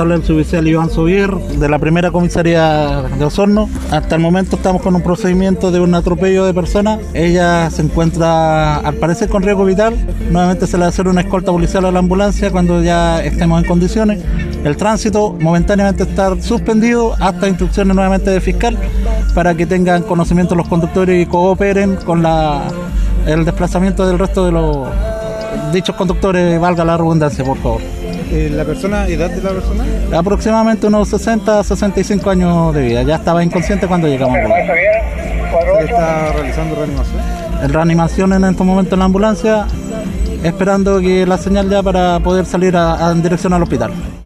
habla el suboficial Iván Subir de la primera comisaría de Osorno. Hasta el momento estamos con un procedimiento de un atropello de personas. Ella se encuentra al parecer con riesgo vital. Nuevamente se le va a hacer una escolta policial a la ambulancia cuando ya estemos en condiciones. El tránsito momentáneamente está suspendido hasta instrucciones nuevamente de fiscal para que tengan conocimiento los conductores y cooperen con la, el desplazamiento del resto de los dichos conductores, valga la redundancia, por favor. Eh, ¿La persona, edad de la persona? Aproximadamente unos 60 65 años de vida. Ya estaba inconsciente cuando llegamos. ¿Se está realizando reanimación? Reanimación en estos momentos en la ambulancia, esperando que la señal ya para poder salir a- a- en dirección al hospital.